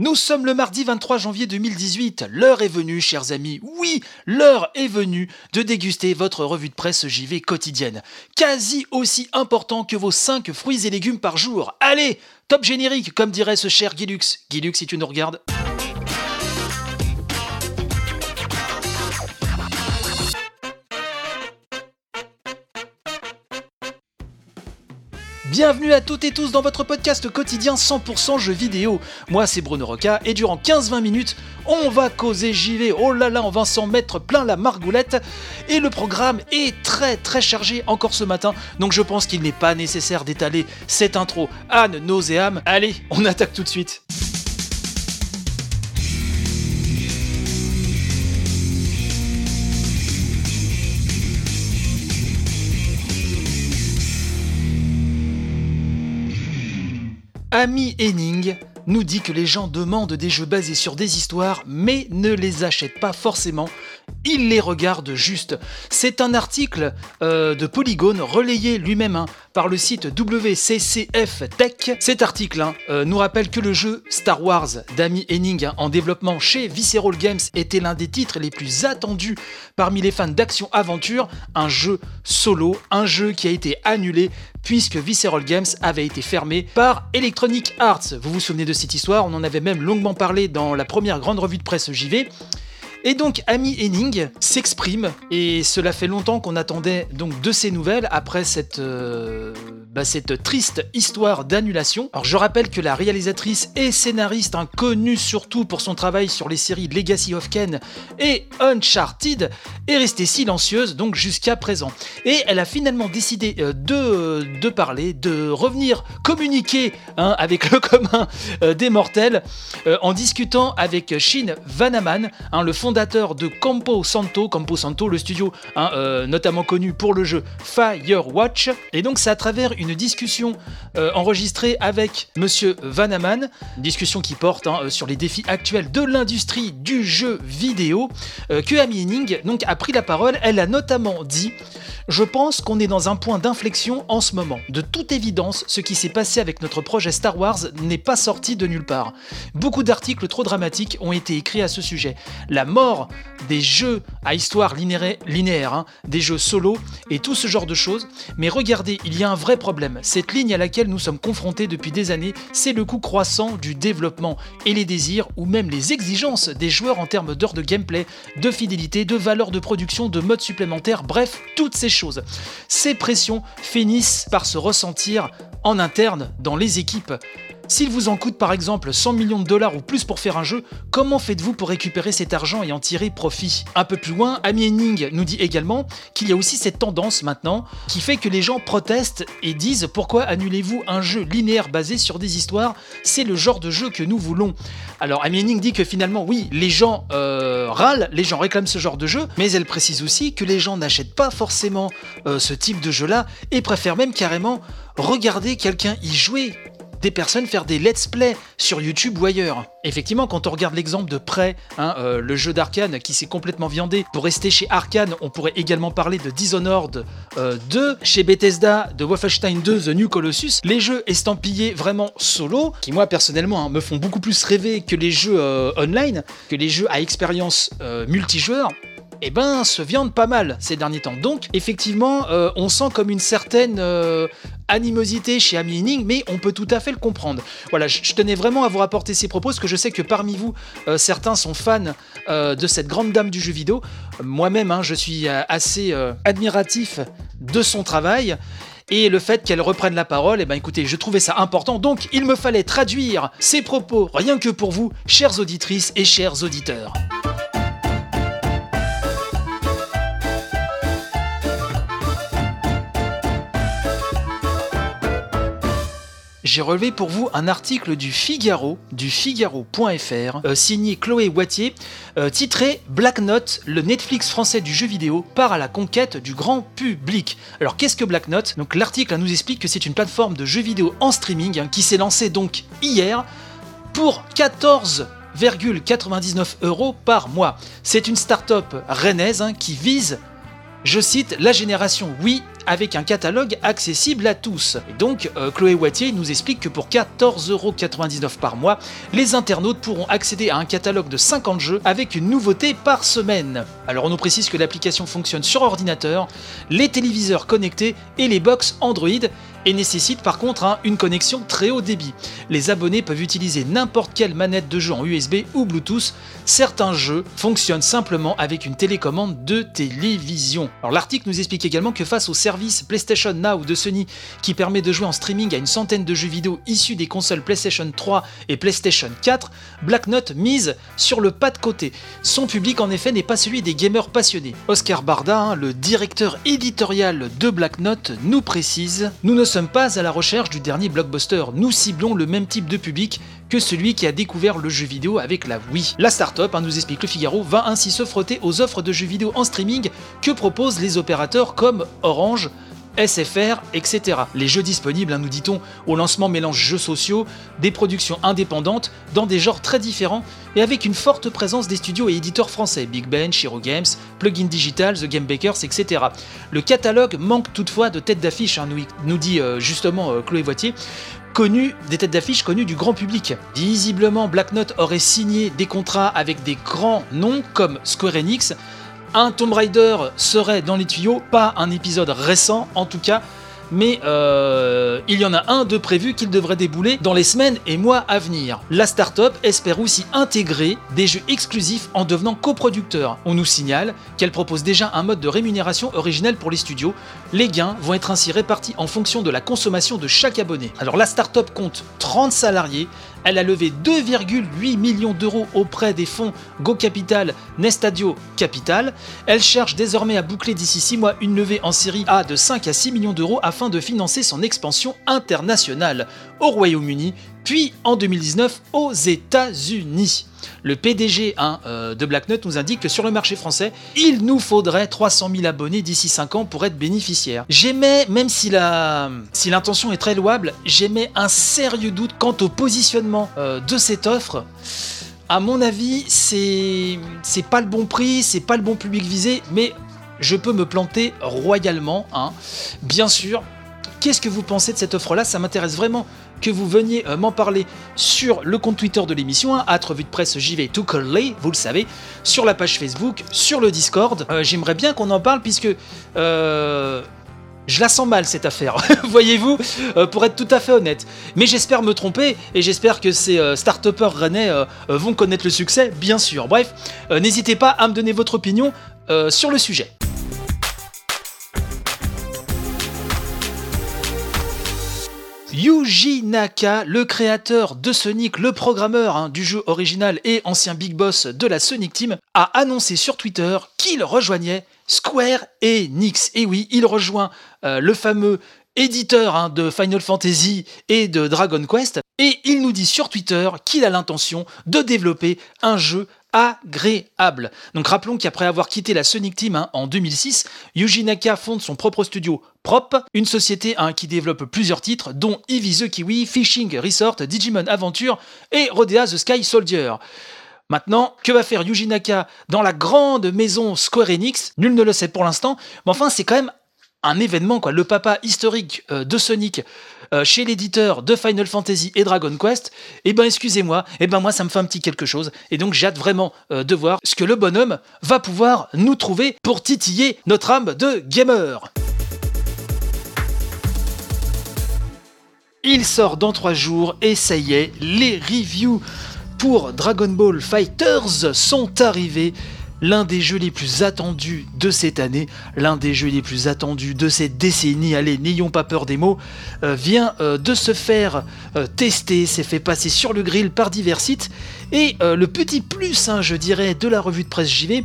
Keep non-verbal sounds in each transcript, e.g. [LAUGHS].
Nous sommes le mardi 23 janvier 2018. L'heure est venue, chers amis. Oui, l'heure est venue de déguster votre revue de presse JV quotidienne. Quasi aussi important que vos 5 fruits et légumes par jour. Allez, top générique, comme dirait ce cher Guilux. Guilux, si tu nous regardes. Bienvenue à toutes et tous dans votre podcast quotidien 100% jeux vidéo. Moi c'est Bruno Roca et durant 15-20 minutes, on va causer JV. Oh là là, on va s'en mettre plein la margoulette. Et le programme est très très chargé encore ce matin, donc je pense qu'il n'est pas nécessaire d'étaler cette intro Anne nauséam. Allez, on attaque tout de suite. Amy Henning nous dit que les gens demandent des jeux basés sur des histoires, mais ne les achètent pas forcément. Ils les regardent juste. C'est un article euh, de Polygone relayé lui-même hein, par le site WCCF Tech. Cet article hein, euh, nous rappelle que le jeu Star Wars d'Amy Henning hein, en développement chez Visceral Games était l'un des titres les plus attendus parmi les fans d'action-aventure, un jeu solo, un jeu qui a été annulé puisque Visceral Games avait été fermé par Electronic Arts. Vous vous souvenez de cette histoire, on en avait même longuement parlé dans la première grande revue de presse JV. Et donc Amy Henning s'exprime, et cela fait longtemps qu'on attendait donc de ces nouvelles après cette, euh, bah, cette triste histoire d'annulation. Alors je rappelle que la réalisatrice et scénariste, hein, connue surtout pour son travail sur les séries Legacy of Ken et Uncharted, est restée silencieuse donc jusqu'à présent. Et elle a finalement décidé euh, de, de parler, de revenir communiquer hein, avec le [LAUGHS] commun euh, des mortels en discutant avec Shin Vanaman, hein, le fondateur de Campo Santo, Campo Santo, le studio hein, euh, notamment connu pour le jeu Firewatch. Et donc c'est à travers une discussion euh, enregistrée avec Monsieur Vanaman, une discussion qui porte hein, euh, sur les défis actuels de l'industrie du jeu vidéo, que Amy Henning donc, a pris la parole. Elle a notamment dit je pense qu'on est dans un point d'inflexion en ce moment. De toute évidence, ce qui s'est passé avec notre projet Star Wars n'est pas sorti de nulle part. Beaucoup d'articles trop dramatiques ont été écrits à ce sujet. La des jeux à histoire linéaire, hein, des jeux solo et tout ce genre de choses. Mais regardez, il y a un vrai problème. Cette ligne à laquelle nous sommes confrontés depuis des années, c'est le coût croissant du développement et les désirs ou même les exigences des joueurs en termes d'heures de gameplay, de fidélité, de valeur de production, de modes supplémentaires, bref, toutes ces choses ces pressions finissent par se ressentir en interne dans les équipes. S'il vous en coûte par exemple 100 millions de dollars ou plus pour faire un jeu, comment faites-vous pour récupérer cet argent et en tirer profit? Un peu plus loin, Amy Henning nous dit également qu'il y a aussi cette tendance maintenant qui fait que les gens protestent et disent pourquoi annulez-vous un jeu linéaire basé sur des histoires? C'est le genre de jeu que nous voulons. Alors Amy Henning dit que finalement oui, les gens euh, râlent, les gens réclament ce genre de jeu, mais elle précise aussi que les gens n'achètent pas forcément euh, ce type de jeu-là et préfèrent même carrément regarder quelqu'un y jouer des personnes faire des let's play sur YouTube ou ailleurs. Effectivement, quand on regarde l'exemple de près, hein, euh, le jeu d'Arkane qui s'est complètement viandé, pour rester chez Arkane, on pourrait également parler de Dishonored 2, euh, chez Bethesda, de Wolfenstein 2, The New Colossus, les jeux estampillés vraiment solo, qui moi personnellement hein, me font beaucoup plus rêver que les jeux euh, online, que les jeux à expérience multijoueur, eh ben, se viande pas mal ces derniers temps. Donc, effectivement, euh, on sent comme une certaine euh, animosité chez Amy mais on peut tout à fait le comprendre. Voilà, je, tenais vraiment à vous rapporter ces propos, parce que je sais que parmi vous, euh, certains sont fans de cette grande dame du jeu vidéo. Moi-même, hein, je suis assez admiratif de son travail. Et le fait qu'elle reprenne la parole, eh ben écoutez, je trouvais ça important, donc il me fallait traduire ces propos rien que pour vous, chères auditrices et chers auditeurs. J'ai relevé pour vous un article du Figaro, du Figaro.fr, euh, signé Chloé Wattier, euh, titré Black Note, le Netflix français du jeu vidéo part à la conquête du grand public. Alors qu'est-ce que Black Note? Donc l'article nous explique que c'est une plateforme de jeux vidéo en streaming hein, qui s'est lancée donc hier pour 14,99 euros par mois. C'est une start-up rennaise hein, qui vise, je cite, la génération oui avec un catalogue accessible à tous. Et donc, euh, Chloé Wattier nous explique que pour 14,99€ par mois, les internautes pourront accéder à un catalogue de 50 jeux avec une nouveauté par semaine. Alors on nous précise que l'application fonctionne sur ordinateur, les téléviseurs connectés et les box Android et nécessite par contre une connexion très haut débit. Les abonnés peuvent utiliser n'importe quelle manette de jeu en USB ou Bluetooth. Certains jeux fonctionnent simplement avec une télécommande de télévision. Alors l'article nous explique également que face au service PlayStation Now de Sony qui permet de jouer en streaming à une centaine de jeux vidéo issus des consoles PlayStation 3 et PlayStation 4, Black Note mise sur le pas de côté. Son public en effet n'est pas celui des gamers passionnés. Oscar Barda, hein, le directeur éditorial de Black Note, nous précise Nous ne sommes pas à la recherche du dernier blockbuster, nous ciblons le même type de public que celui qui a découvert le jeu vidéo avec la Wii. La start-up, hein, nous explique le Figaro, va ainsi se frotter aux offres de jeux vidéo en streaming que proposent les opérateurs comme Orange, SFR, etc. Les jeux disponibles, hein, nous dit-on, au lancement mélangent jeux sociaux, des productions indépendantes, dans des genres très différents, et avec une forte présence des studios et éditeurs français, Big Ben, Shiro Games, Plugin Digital, The Game Bakers, etc. Le catalogue manque toutefois de têtes d'affiche, hein, nous, dit euh, justement euh, Chloé Voitier, connues, des têtes d'affiche connues du grand public. Visiblement, Black Note aurait signé des contrats avec des grands noms comme Square Enix, un Tomb Raider serait dans les tuyaux, pas un épisode récent en tout cas, mais euh, il y en a un de prévu qu'il devrait débouler dans les semaines et mois à venir. La startup espère aussi intégrer des jeux exclusifs en devenant coproducteur. On nous signale qu'elle propose déjà un mode de rémunération originel pour les studios. Les gains vont être ainsi répartis en fonction de la consommation de chaque abonné. Alors la startup compte 30 salariés, elle a levé 2,8 millions d'euros auprès des fonds Go Capital, Nestadio Capital. Elle cherche désormais à boucler d'ici 6 mois une levée en série A de 5 à 6 millions d'euros afin de financer son expansion internationale au Royaume-Uni, puis en 2019 aux États-Unis. Le PDG hein, euh, de Black Nut nous indique que sur le marché français, il nous faudrait 300 000 abonnés d'ici 5 ans pour être bénéficiaire. J'aimais, même si l'intention est très louable, j'aimais un sérieux doute quant au positionnement euh, de cette offre. À mon avis, c'est pas le bon prix, c'est pas le bon public visé, mais je peux me planter royalement. Hein. Bien sûr, Qu'est-ce que vous pensez de cette offre-là? Ça m'intéresse vraiment que vous veniez euh, m'en parler sur le compte Twitter de l'émission, hein, revue de presse JV to Curly, vous le savez, sur la page Facebook, sur le Discord. Euh, j'aimerais bien qu'on en parle puisque euh, je la sens mal cette affaire, [LAUGHS] voyez-vous, pour être tout à fait honnête. Mais j'espère me tromper et j'espère que ces start-upers rennais vont connaître le succès, bien sûr. Bref, n'hésitez pas à me donner votre opinion sur le sujet. Yuji Naka, le créateur de Sonic, le programmeur hein, du jeu original et ancien big boss de la Sonic Team, a annoncé sur Twitter qu'il rejoignait Square Enix. Et oui, il rejoint euh, le fameux éditeur hein, de Final Fantasy et de Dragon Quest, et il nous dit sur Twitter qu'il a l'intention de développer un jeu agréable. Donc rappelons qu'après avoir quitté la Sonic Team hein, en 2006, Yuji Naka fonde son propre studio Prop, une société hein, qui développe plusieurs titres dont Eevee the Kiwi, Fishing Resort, Digimon Adventure et Rodea the Sky Soldier. Maintenant, que va faire Yuji Naka dans la grande maison Square Enix? Nul ne le sait pour l'instant, mais enfin c'est quand même un événement, quoi. Le papa historique euh, de Sonic euh, chez l'éditeur de Final Fantasy et Dragon Quest, eh ben excusez-moi, eh ben moi ça me fait un petit quelque chose. Et donc j'ai hâte vraiment euh, de voir ce que le bonhomme va pouvoir nous trouver pour titiller notre âme de gamer. Il sort dans trois jours et ça y est, les reviews pour Dragon Ball Fighters sont arrivés l'un des jeux les plus attendus de cette année, l'un des jeux les plus attendus de cette décennie, allez, n'ayons pas peur des mots, euh, vient euh, de se faire euh, tester, s'est fait passer sur le grill par divers sites, et le petit plus, hein, je dirais, de la revue de presse JV,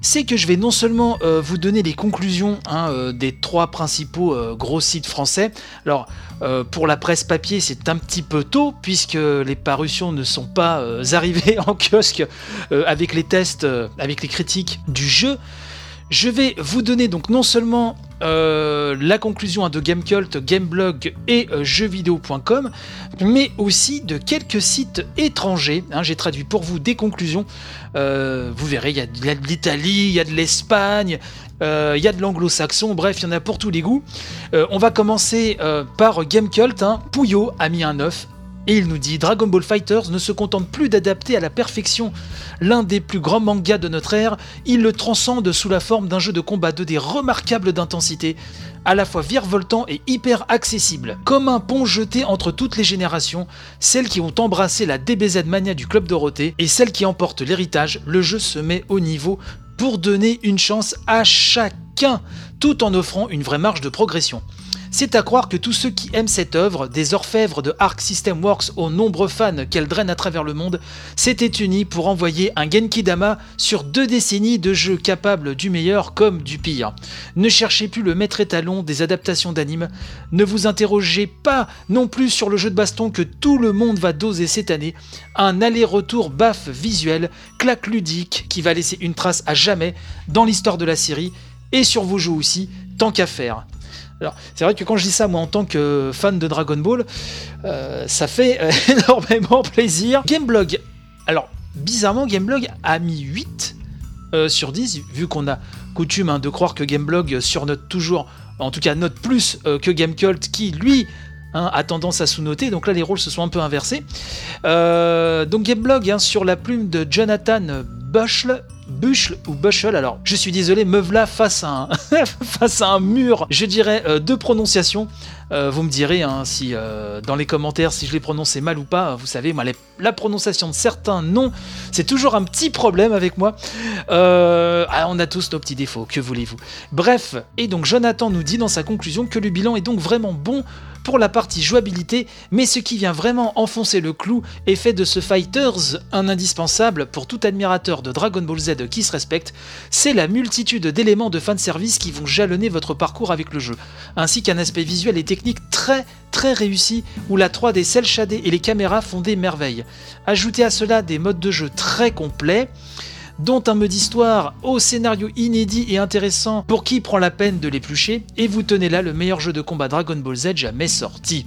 c'est que je vais non seulement euh, vous donner les conclusions hein, euh, des trois principaux euh, gros sites français. Alors, pour la presse papier, c'est un petit peu tôt, puisque les parutions ne sont pas [LAUGHS] arrivées en kiosque avec les tests, avec les critiques du jeu. Je vais vous donner donc non seulement euh, la conclusion de Gamecult, Gameblog et euh, jeuxvideo.com, mais aussi de quelques sites étrangers. Hein, j'ai traduit pour vous des conclusions. Euh, vous verrez, il y a de l'Italie, il y a de l'Espagne, il y a de l'anglo-saxon, bref, il y en a pour tous les goûts. on va commencer par Gamecult. Hein. Pouillot a mis un œuf et il nous dit Dragon Ball Fighters ne se contente plus d'adapter à la perfection l'un des plus grands mangas de notre ère, il le transcende sous la forme d'un jeu de combat 2D remarquable d'intensité, à la fois virevoltant et hyper accessible. Comme un pont jeté entre toutes les générations, celles qui ont embrassé la DBZ mania du Club Dorothée et celles qui emportent l'héritage, le jeu se met au niveau pour donner une chance à chacun, tout en offrant une vraie marge de progression. C'est à croire que tous ceux qui aiment cette œuvre, des orfèvres de Arc System Works aux nombreux fans qu'elle draine à travers le monde, s'étaient unis pour envoyer un Genki Dama sur deux décennies de jeux capables du meilleur comme du pire. Ne cherchez plus le maître étalon des adaptations d'anime, ne vous interrogez pas non plus sur le jeu de baston que tout le monde va doser cette année, un aller-retour baf visuel, claque ludique qui va laisser une trace à jamais dans l'histoire de la série et sur vos jeux aussi, tant qu'à faire. Alors, c'est vrai que quand je dis ça, moi, en tant que fan de Dragon Ball, euh, ça fait euh, [LAUGHS] énormément plaisir. Gameblog. Alors, bizarrement, Gameblog a mis 8 euh, sur 10, vu qu'on a coutume hein, de croire que Gameblog surnote toujours, en tout cas note plus que Gamecult, qui, lui, hein, a tendance à sous-noter. Donc là, les rôles se sont un peu inversés. donc Gameblog, hein, sur la plume de Jonathan Bushel, Bushel ou Bushel. Alors, je suis désolé, me face à un, [LAUGHS] face à un mur, je dirais, euh, de prononciation. Euh, vous me direz hein, si euh, dans les commentaires si je les prononçais mal ou pas. Vous savez, moi, la prononciation de certains noms, c'est toujours un petit problème avec moi. Ah, on a tous nos petits défauts, que voulez-vous Bref, et donc Jonathan nous dit dans sa conclusion que le bilan est donc vraiment bon pour la partie jouabilité, mais ce qui vient vraiment enfoncer le clou et fait de ce Fighters un indispensable pour tout admirateur de Dragon Ball Z qui se respecte, c'est la multitude d'éléments de fanservice qui vont jalonner votre parcours avec le jeu, ainsi qu'un aspect visuel et technique très très réussi où la 3D cel shadé et les caméras font des merveilles. Ajoutez à cela des modes de jeu très complets, dont un mode histoire au scénario inédit et intéressant pour qui prend la peine de l'éplucher, et vous tenez là le meilleur jeu de combat Dragon Ball Z jamais sorti.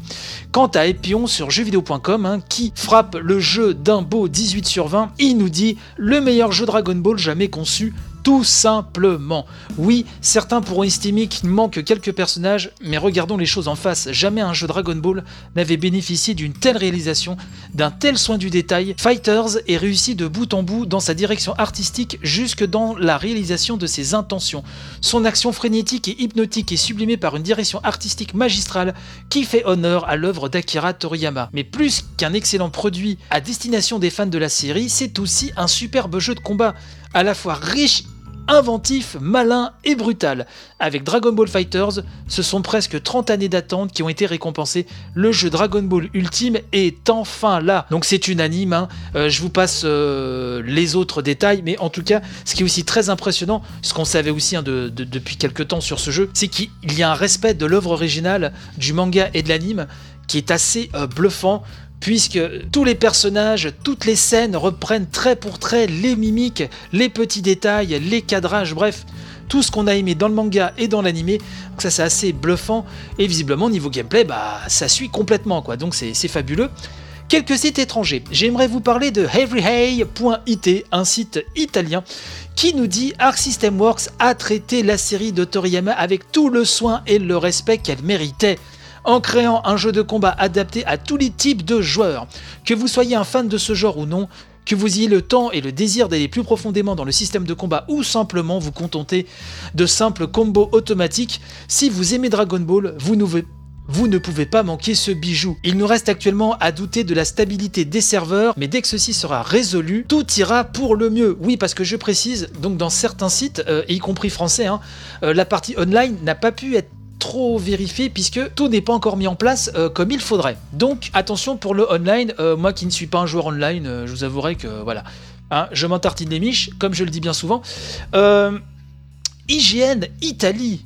Quant à Epion sur jeuxvideo.com, hein, qui frappe le jeu d'un beau 18 sur 20, il nous dit le meilleur jeu Dragon Ball jamais conçu, tout simplement. Oui, certains pourront estimer qu'il manque quelques personnages, mais regardons les choses en face. Jamais un jeu Dragon Ball n'avait bénéficié d'une telle réalisation, d'un tel soin du détail. Fighters est réussi de bout en bout dans sa direction artistique jusque dans la réalisation de ses intentions. Son action frénétique et hypnotique est sublimée par une direction artistique magistrale qui fait honneur à l'œuvre d'Akira Toriyama. Mais plus qu'un excellent produit à destination des fans de la série, c'est aussi un superbe jeu de combat, à la fois riche inventif, malin et brutal. Avec Dragon Ball Fighters, ce sont presque 30 années d'attente qui ont été récompensées. Le jeu Dragon Ball Ultime est enfin là. Donc c'est unanime, hein. euh, je vous passe euh, les autres détails, mais en tout cas, ce qui est aussi très impressionnant, ce qu'on savait aussi hein, depuis quelques temps sur ce jeu, c'est qu'il y a un respect de l'œuvre originale, du manga et de l'anime, qui est assez euh, bluffant puisque tous les personnages, toutes les scènes reprennent trait pour trait les mimiques, les petits détails, les cadrages, bref, tout ce qu'on a aimé dans le manga et dans l'animé. Donc ça c'est assez bluffant et visiblement niveau gameplay, bah ça suit complètement quoi. Donc c'est fabuleux. Quelques sites étrangers. J'aimerais vous parler de everyhay.it, un site italien qui nous dit Arc System Works a traité la série de Toriyama avec tout le soin et le respect qu'elle méritait en créant un jeu de combat adapté à tous les types de joueurs. Que vous soyez un fan de ce genre ou non, que vous ayez le temps et le désir d'aller plus profondément dans le système de combat ou simplement vous contenter de simples combos automatiques, si vous aimez Dragon Ball, vous ne, pouvez pas manquer ce bijou. Il nous reste actuellement à douter de la stabilité des serveurs, mais dès que ceci sera résolu, tout ira pour le mieux. Oui, parce que je précise, donc dans certains sites, euh, y compris français, hein, euh, la partie online n'a pas pu être trop vérifié puisque tout n'est pas encore mis en place euh, comme il faudrait. Donc attention pour le online, euh, moi qui ne suis pas un joueur online, euh, je vous avouerai que voilà, hein, je m'entartine les miches, comme je le dis bien souvent. IGN Italie.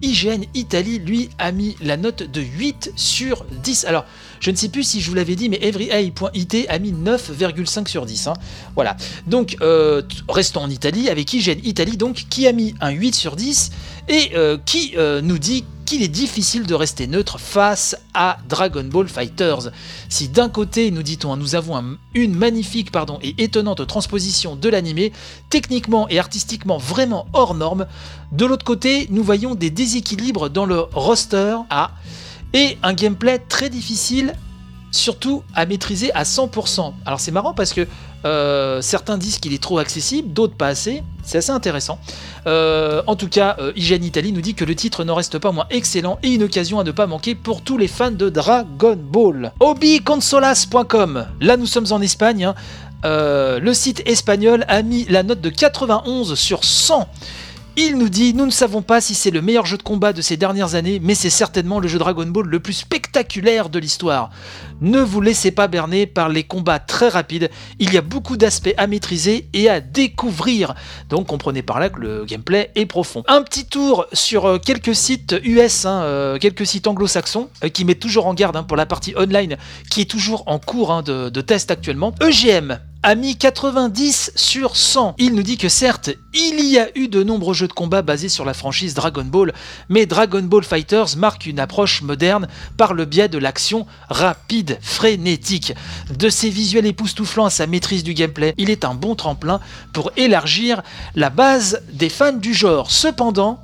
IGN Italie, lui, a mis la note de 8 sur 10. Alors, Je ne sais plus si je vous l'avais dit, mais everyeye.it a mis 9,5 sur 10. hein. Voilà. Donc, euh, restons en Italie, avec IGN Italie, donc, qui a mis un 8 sur 10 et euh, qui euh, nous dit qu'il est difficile de rester neutre face à Dragon Ball Fighters. Si d'un côté, nous dit-on, nous avons un- une magnifique et étonnante transposition de l'animé, techniquement et artistiquement vraiment hors norme, de l'autre côté, nous voyons des déséquilibres dans le roster A et un gameplay très difficile, surtout à maîtriser à 100%. Alors c'est marrant parce que euh, certains disent qu'il est trop accessible, d'autres pas assez. C'est assez intéressant. Euh, en tout cas, euh, Italie nous dit que le titre n'en reste pas moins excellent et une occasion à ne pas manquer pour tous les fans de Dragon Ball. Obiconsolas.com. Là, nous sommes en Espagne. hein. Euh, le site espagnol a mis la note de 91 sur 100. Il nous dit Nous ne savons pas si c'est le meilleur jeu de combat de ces dernières années, mais c'est certainement le jeu Dragon Ball le plus spectaculaire de l'histoire. Ne vous laissez pas berner par les combats très rapides, il y a beaucoup d'aspects à maîtriser et à découvrir. Donc comprenez par là que le gameplay est profond. Un petit tour sur euh, quelques sites US, hein, euh, quelques sites anglo-saxons, euh, qui mettent toujours en garde hein, pour la partie online, qui est toujours en cours hein, de, de test actuellement. EGM a mis 90 sur 100. Il nous dit que certes, il y a eu de nombreux jeux de combat basés sur la franchise Dragon Ball, mais Dragon Ball Fighters marque une approche moderne par le biais de l'action rapide, frénétique. De ses visuels époustouflants à sa maîtrise du gameplay, il est un bon tremplin pour élargir la base des fans du genre. Cependant,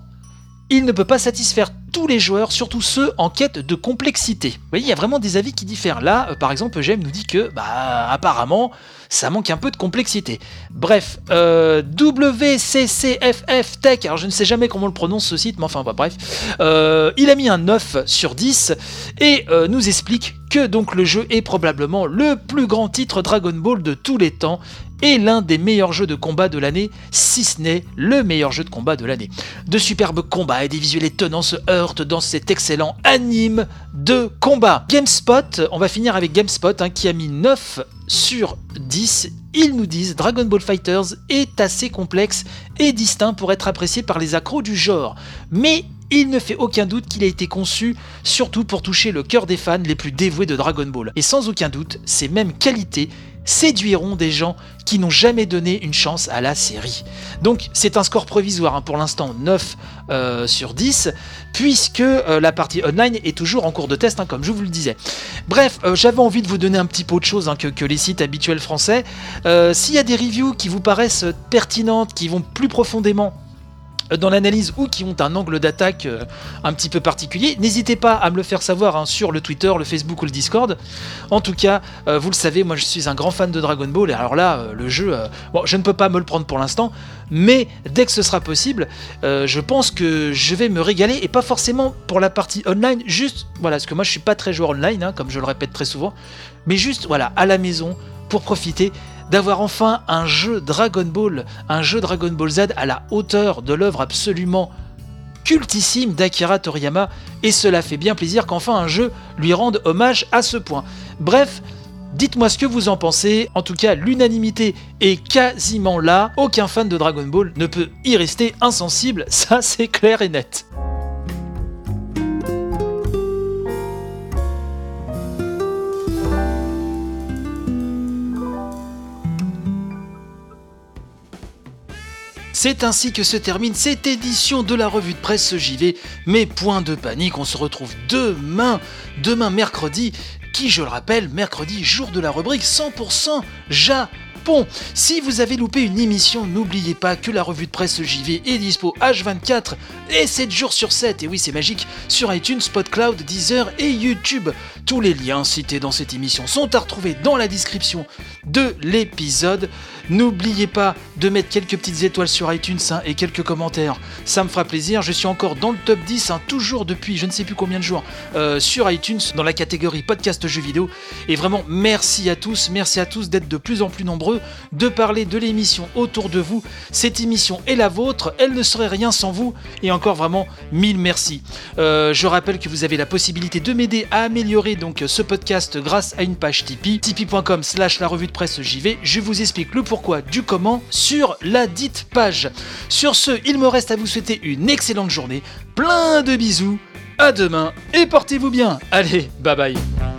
il ne peut pas satisfaire tous les joueurs, surtout ceux en quête de complexité. Vous voyez, il y a vraiment des avis qui diffèrent. Là, euh, par exemple, Eugène nous dit que, bah, apparemment, ça manque un peu de complexité. Bref, euh, WCCFF Tech, alors je ne sais jamais comment le prononce ce site, mais enfin, bah, bref, euh, il a mis un 9 sur 10 et nous explique que donc le jeu est probablement le plus grand titre Dragon Ball de tous les temps et l'un des meilleurs jeux de combat de l'année, si ce n'est le meilleur jeu de combat de l'année. De superbes combats et des visuels étonnants se heurtent dans cet excellent anime de combat. GameSpot, on va finir avec GameSpot hein, qui a mis 9 sur 10. Ils nous disent Dragon Ball Fighters est assez complexe et distinct pour être apprécié par les accros du genre. Mais il ne fait aucun doute qu'il a été conçu surtout pour toucher le cœur des fans les plus dévoués de Dragon Ball. Et sans aucun doute, ces mêmes qualités séduiront des gens qui n'ont jamais donné une chance à la série. Donc c'est un score provisoire hein, pour l'instant 9 euh, sur 10 puisque euh, la partie online est toujours en cours de test hein, comme je vous le disais. Bref, euh, j'avais envie de vous donner un petit peu autre chose hein, que, les sites habituels français. S'il y a des reviews qui vous paraissent pertinentes, qui vont plus profondément dans l'analyse ou qui ont un angle d'attaque euh, un petit peu particulier, n'hésitez pas à me le faire savoir hein, sur le Twitter, le Facebook ou le Discord. En tout cas, euh, vous le savez, moi je suis un grand fan de Dragon Ball. Et alors là, euh, le jeu, bon, je ne peux pas me le prendre pour l'instant, mais dès que ce sera possible, je pense que je vais me régaler. Et pas forcément pour la partie online, juste, voilà, parce que moi je suis pas très joueur online, hein, comme je le répète très souvent, mais juste, voilà, à la maison pour profiter d'avoir enfin un jeu Dragon Ball, un jeu Dragon Ball Z à la hauteur de l'œuvre absolument cultissime d'Akira Toriyama, et cela fait bien plaisir qu'enfin un jeu lui rende hommage à ce point. Bref, dites-moi ce que vous en pensez, en tout cas l'unanimité est quasiment là, aucun fan de Dragon Ball ne peut y rester insensible, [LAUGHS] ça c'est clair et net. C'est ainsi que se termine cette édition de la revue de presse JV. Mais point de panique, on se retrouve demain, demain mercredi, qui je le rappelle, mercredi, jour de la rubrique 100% Japon. Si vous avez loupé une émission, n'oubliez pas que la revue de presse JV est dispo H24 et 7 jours sur 7, et oui c'est magique, sur iTunes, Spotcloud, Deezer et YouTube. Tous les liens cités dans cette émission sont à retrouver dans la description de l'épisode. N'oubliez pas de mettre quelques petites étoiles sur iTunes hein, et quelques commentaires, ça me fera plaisir. Je suis encore dans le top 10, hein, toujours depuis je ne sais plus combien de jours, euh, sur iTunes, dans la catégorie podcast jeux vidéo. Et vraiment, merci à tous, merci à tous d'être de plus en plus nombreux, de parler de l'émission autour de vous. Cette émission est la vôtre, elle ne serait rien sans vous. Et encore vraiment, mille merci. Euh, je rappelle que vous avez la possibilité de m'aider à améliorer donc ce podcast grâce à une page Tipeee, tipeee.com slash la revue de presse JV. Je vous explique le pourquoi du comment sur la dite page. Sur ce, il me reste à vous souhaiter une excellente journée, plein de bisous, à demain et portez-vous bien. Allez, bye bye.